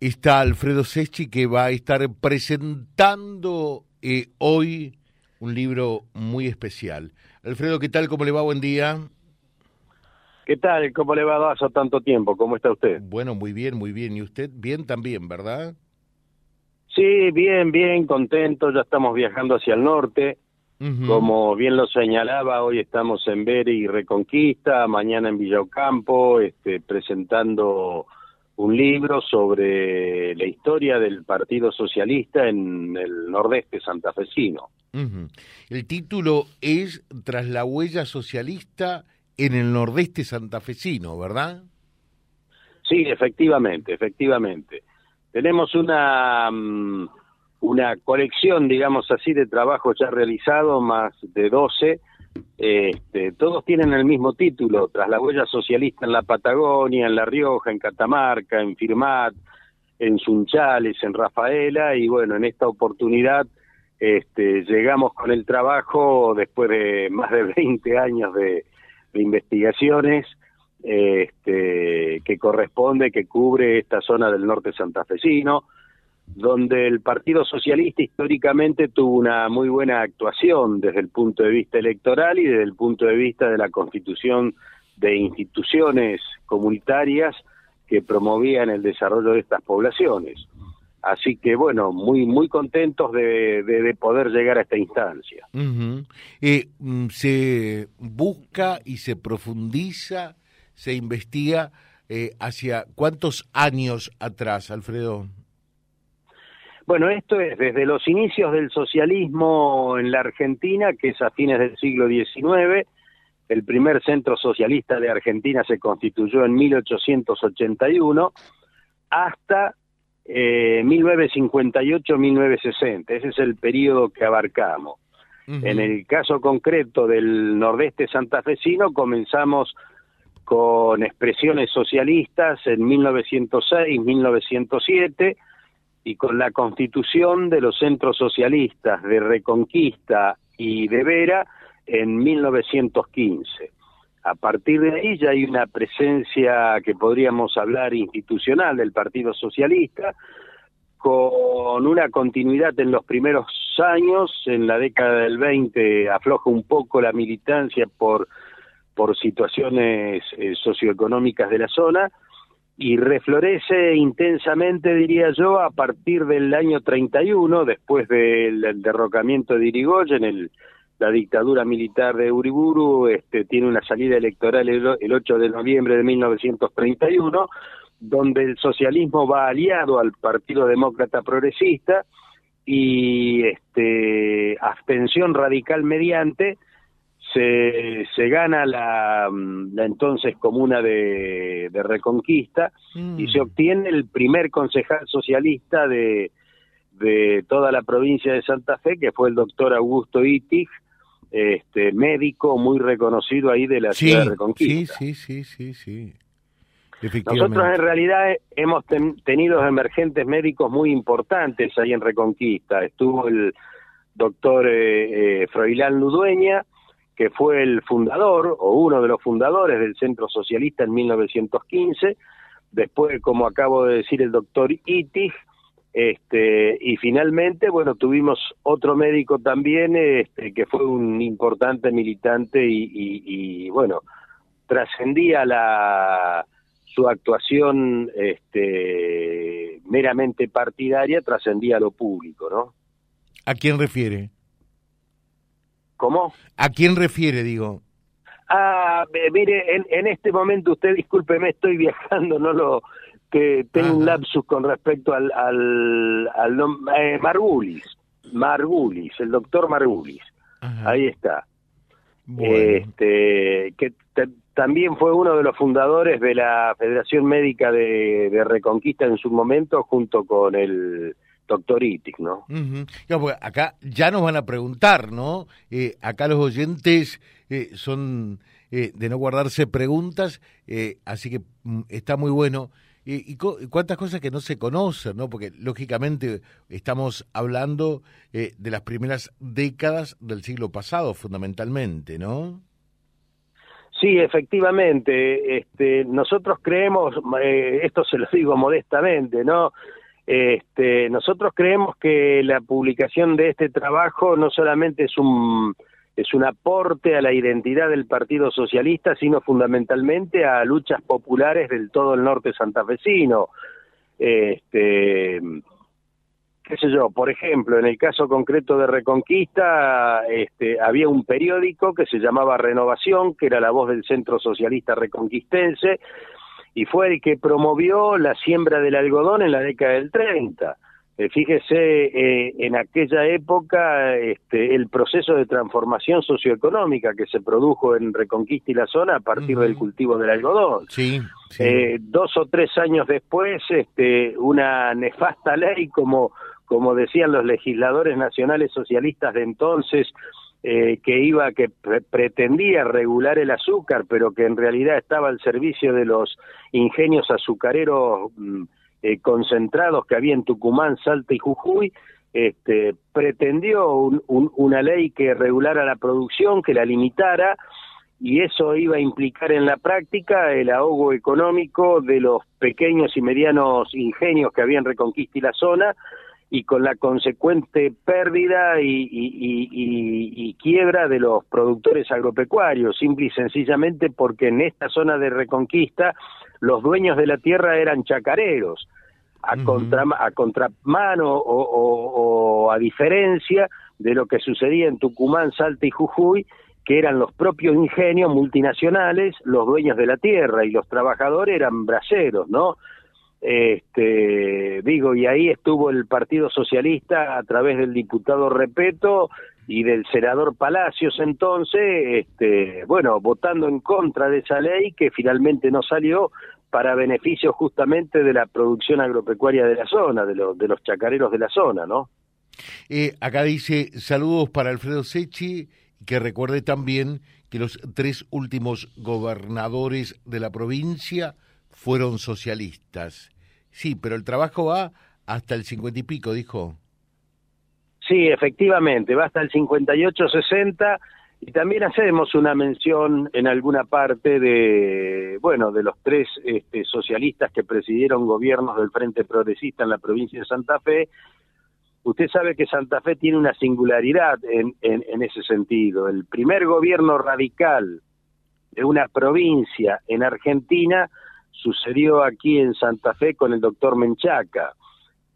está Alfredo Seschi que va a estar presentando eh, hoy un libro muy especial. Alfredo, ¿qué tal? ¿Cómo le va? Buen día. ¿Qué tal? ¿Cómo le va hace tanto tiempo? ¿Cómo está usted? Bueno, muy bien, muy bien. ¿Y usted? Bien también, ¿verdad? Sí, bien, bien, contento. Ya estamos viajando hacia el norte. Como bien lo señalaba, hoy estamos en Beri y Reconquista, mañana en Villocampo, este, presentando un libro sobre la historia del Partido Socialista en el nordeste santafesino. El título es Tras la huella socialista en el nordeste santafesino, ¿verdad? Sí, efectivamente, efectivamente. Tenemos una, mm, una colección, digamos así, de trabajos ya realizados, más de 12, este, todos tienen el mismo título, tras la huella socialista en la Patagonia, en La Rioja, en Catamarca, en Firmat, en Sunchales, en Rafaela, y bueno, en esta oportunidad este, llegamos con el trabajo después de más de 20 años de, investigaciones este, que corresponde, que cubre esta zona del norte santafesino, donde el Partido Socialista históricamente tuvo una muy buena actuación desde el punto de vista electoral y desde el punto de vista de la constitución de instituciones comunitarias que promovían el desarrollo de estas poblaciones. Así que bueno, muy muy contentos de, poder llegar a esta instancia. Mm, se busca y se profundiza, se investiga eh, hacia cuántos años atrás, Alfredo. Bueno, esto es desde los inicios del socialismo en la Argentina, que es a fines del siglo XIX. El primer centro socialista de Argentina se constituyó en 1881 hasta 1958-1960. Eh, Ese es el periodo que abarcamos. En el caso concreto del nordeste santafesino comenzamos con expresiones socialistas en 1906-1907 y con la constitución de los centros socialistas de Reconquista y de Vera en 1915. A partir de ahí ya hay una presencia que podríamos hablar institucional del Partido Socialista, con una continuidad en los primeros años, en la década del 20 afloja un poco la militancia por, por situaciones eh, socioeconómicas de la zona, y reflorece intensamente, diría yo, a partir del año 31, después del derrocamiento de Irigoyen, el, la dictadura militar de Uriburu este, tiene una salida electoral el, 8 de noviembre de 1931, donde el socialismo va aliado al Partido Demócrata Progresista y este, abstención radical mediante se, se gana la, la entonces comuna de, de Reconquista y se mm. obtiene el primer concejal socialista de, de toda la provincia de Santa Fe, que fue el doctor Augusto Itig, este, médico muy reconocido ahí de la ciudad de Reconquista. Sí, sí, sí, sí, Nosotros en realidad hemos tenido emergentes médicos muy importantes ahí en Reconquista. Estuvo el doctor eh, eh, Froilán Ludueña, que fue el fundador o uno de los fundadores del Centro Socialista en 1915, después, como acabo de decir, el doctor Itig, este, y finalmente, bueno, tuvimos otro médico también, este, que fue un importante militante y, bueno, trascendía la su actuación este, meramente partidaria, trascendía lo público, ¿no? ¿A quién refiere? ¿Cómo? ¿A quién refiere, digo? Ah, mire, en, en este momento usted, discúlpeme, estoy viajando, no lo que tengo un lapsus con respecto al, al, al eh, Margulis, Margulis, el doctor Margulis, ahí está. Este, que también fue uno de los fundadores de la Federación Médica de, de Reconquista en su momento, junto con el doctor Itic, ¿no? acá ya nos van a preguntar, ¿no? Eh, acá los oyentes eh, son eh, de no guardarse preguntas, así que mm, está muy bueno. Y, cuántas cosas que no se conocen, ¿no? Porque lógicamente estamos hablando de las primeras décadas del siglo pasado, fundamentalmente, ¿no? Sí, efectivamente. Este, nosotros creemos, eh, esto se lo digo modestamente, ¿no? Este, nosotros creemos que la publicación de este trabajo no solamente es un es un aporte a la identidad del Partido Socialista, sino fundamentalmente a luchas populares del todo el norte santafesino. Este, qué sé yo, por ejemplo, en el caso concreto de Reconquista, este, había un periódico que se llamaba Renovación, que era la voz del Centro Socialista Reconquistense, y fue el que promovió la siembra del algodón en la década del 30. Eh, fíjese, eh, en aquella época este, el proceso de transformación socioeconómica que se produjo en Reconquista y la zona a partir del cultivo del algodón. Sí, eh, dos o tres años después, este, una nefasta ley, como, como decían los legisladores nacionales socialistas de entonces, que iba, que pretendía regular el azúcar, pero que en realidad estaba al servicio de los ingenios azucareros mm, eh, concentrados que había en Tucumán, Salta y Jujuy, este, pretendió una ley que regulara la producción, que la limitara, y eso iba a implicar en la práctica el ahogo económico de los pequeños y medianos ingenios que habían reconquistado la zona, y con la consecuente pérdida y, y, quiebra de los productores agropecuarios, simple y sencillamente porque en esta zona de reconquista los dueños de la tierra eran chacareros, a, contra, a contramano o, o, a diferencia de lo que sucedía en Tucumán, Salta y Jujuy, que eran los propios ingenios multinacionales los dueños de la tierra y los trabajadores eran braceros, ¿no? Este, digo, y ahí estuvo el Partido Socialista a través del diputado Repeto y del senador Palacios entonces, este, bueno, votando en contra de esa ley que finalmente no salió para beneficio justamente de la producción agropecuaria de la zona, de, de los chacareros de la zona, ¿no? Eh, acá dice saludos para Alfredo Sechi, que recuerde también que los tres últimos gobernadores de la provincia fueron socialistas. Sí, pero el trabajo va hasta el cincuenta y pico, dijo. Sí, efectivamente, va hasta el 58-60 y también hacemos una mención en alguna parte de, bueno, de los tres este, socialistas que presidieron gobiernos del Frente Progresista en la provincia de Santa Fe. Usted sabe que Santa Fe tiene una singularidad en, en ese sentido. El primer gobierno radical de una provincia en Argentina sucedió aquí en Santa Fe con el doctor Menchaca.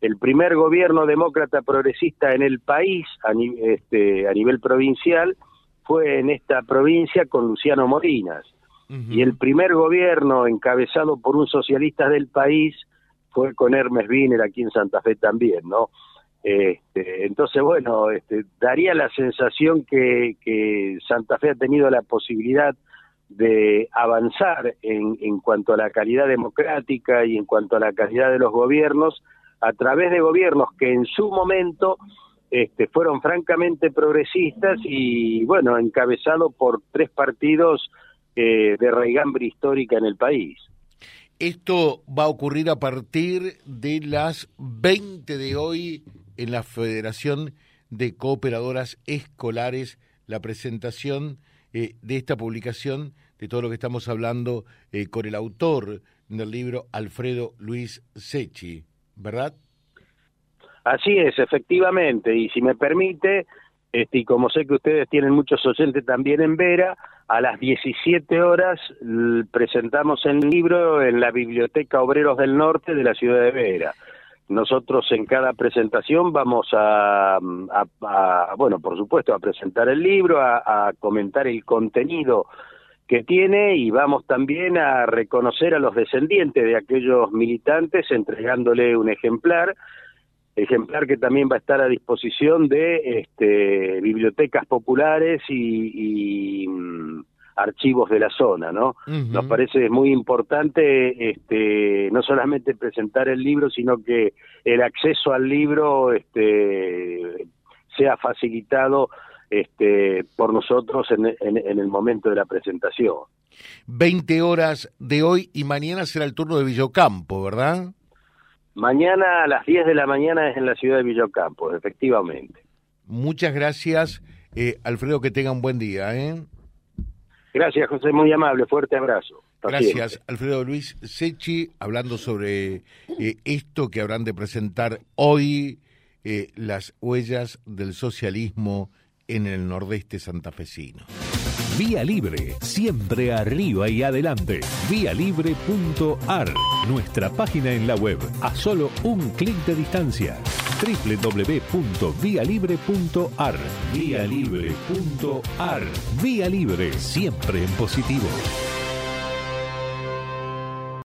El primer gobierno demócrata progresista en el país a, este, a nivel provincial fue en esta provincia con Luciano Morinas. Y el primer gobierno encabezado por un socialista del país fue con Hermes Wiener aquí en Santa Fe también, ¿no? Este, entonces, bueno, este, daría la sensación que, que Santa Fe ha tenido la posibilidad de avanzar en, en cuanto a la calidad democrática y en cuanto a la calidad de los gobiernos a través de gobiernos que en su momento este, fueron francamente progresistas y, bueno, encabezado por tres partidos eh, de raigambre histórica en el país. Esto va a ocurrir a partir de las 20 de hoy en la Federación de Cooperadoras Escolares, la presentación eh, de esta publicación, de todo lo que estamos hablando eh, con el autor del libro, Alfredo Luis Sechi, ¿verdad? Así es, efectivamente, y si me permite, este, y como sé que ustedes tienen muchos oyentes también en Vera, a las 17 horas presentamos el libro en la Biblioteca Obreros del Norte de la ciudad de Vera. Nosotros en cada presentación vamos a, bueno, por supuesto, a presentar el libro, a, comentar el contenido que tiene y vamos también a reconocer a los descendientes de aquellos militantes entregándole un ejemplar, ejemplar que también va a estar a disposición de este, bibliotecas populares y, y mm, archivos de la zona, ¿no? Nos parece muy importante este, no solamente presentar el libro, sino que el acceso al libro este, sea facilitado este, por nosotros en, en, el momento de la presentación. 20 horas de hoy y mañana será el turno de Villocampo, ¿verdad? Mañana a las 10 de la mañana es en la ciudad de Villocampo, efectivamente. Muchas gracias, eh, Alfredo, que tenga un buen día. ¿eh? Gracias, José, muy amable, fuerte abrazo. Gracias, Alfredo Luis Sechi, hablando sobre eh, esto que habrán de presentar hoy eh, las huellas del socialismo en el nordeste santafesino. Vía Libre, siempre arriba y adelante. Vialibre.ar, nuestra página en la web, a solo un clic de distancia. www.vialibre.ar. Vialibre.ar. Vía Libre, siempre en positivo.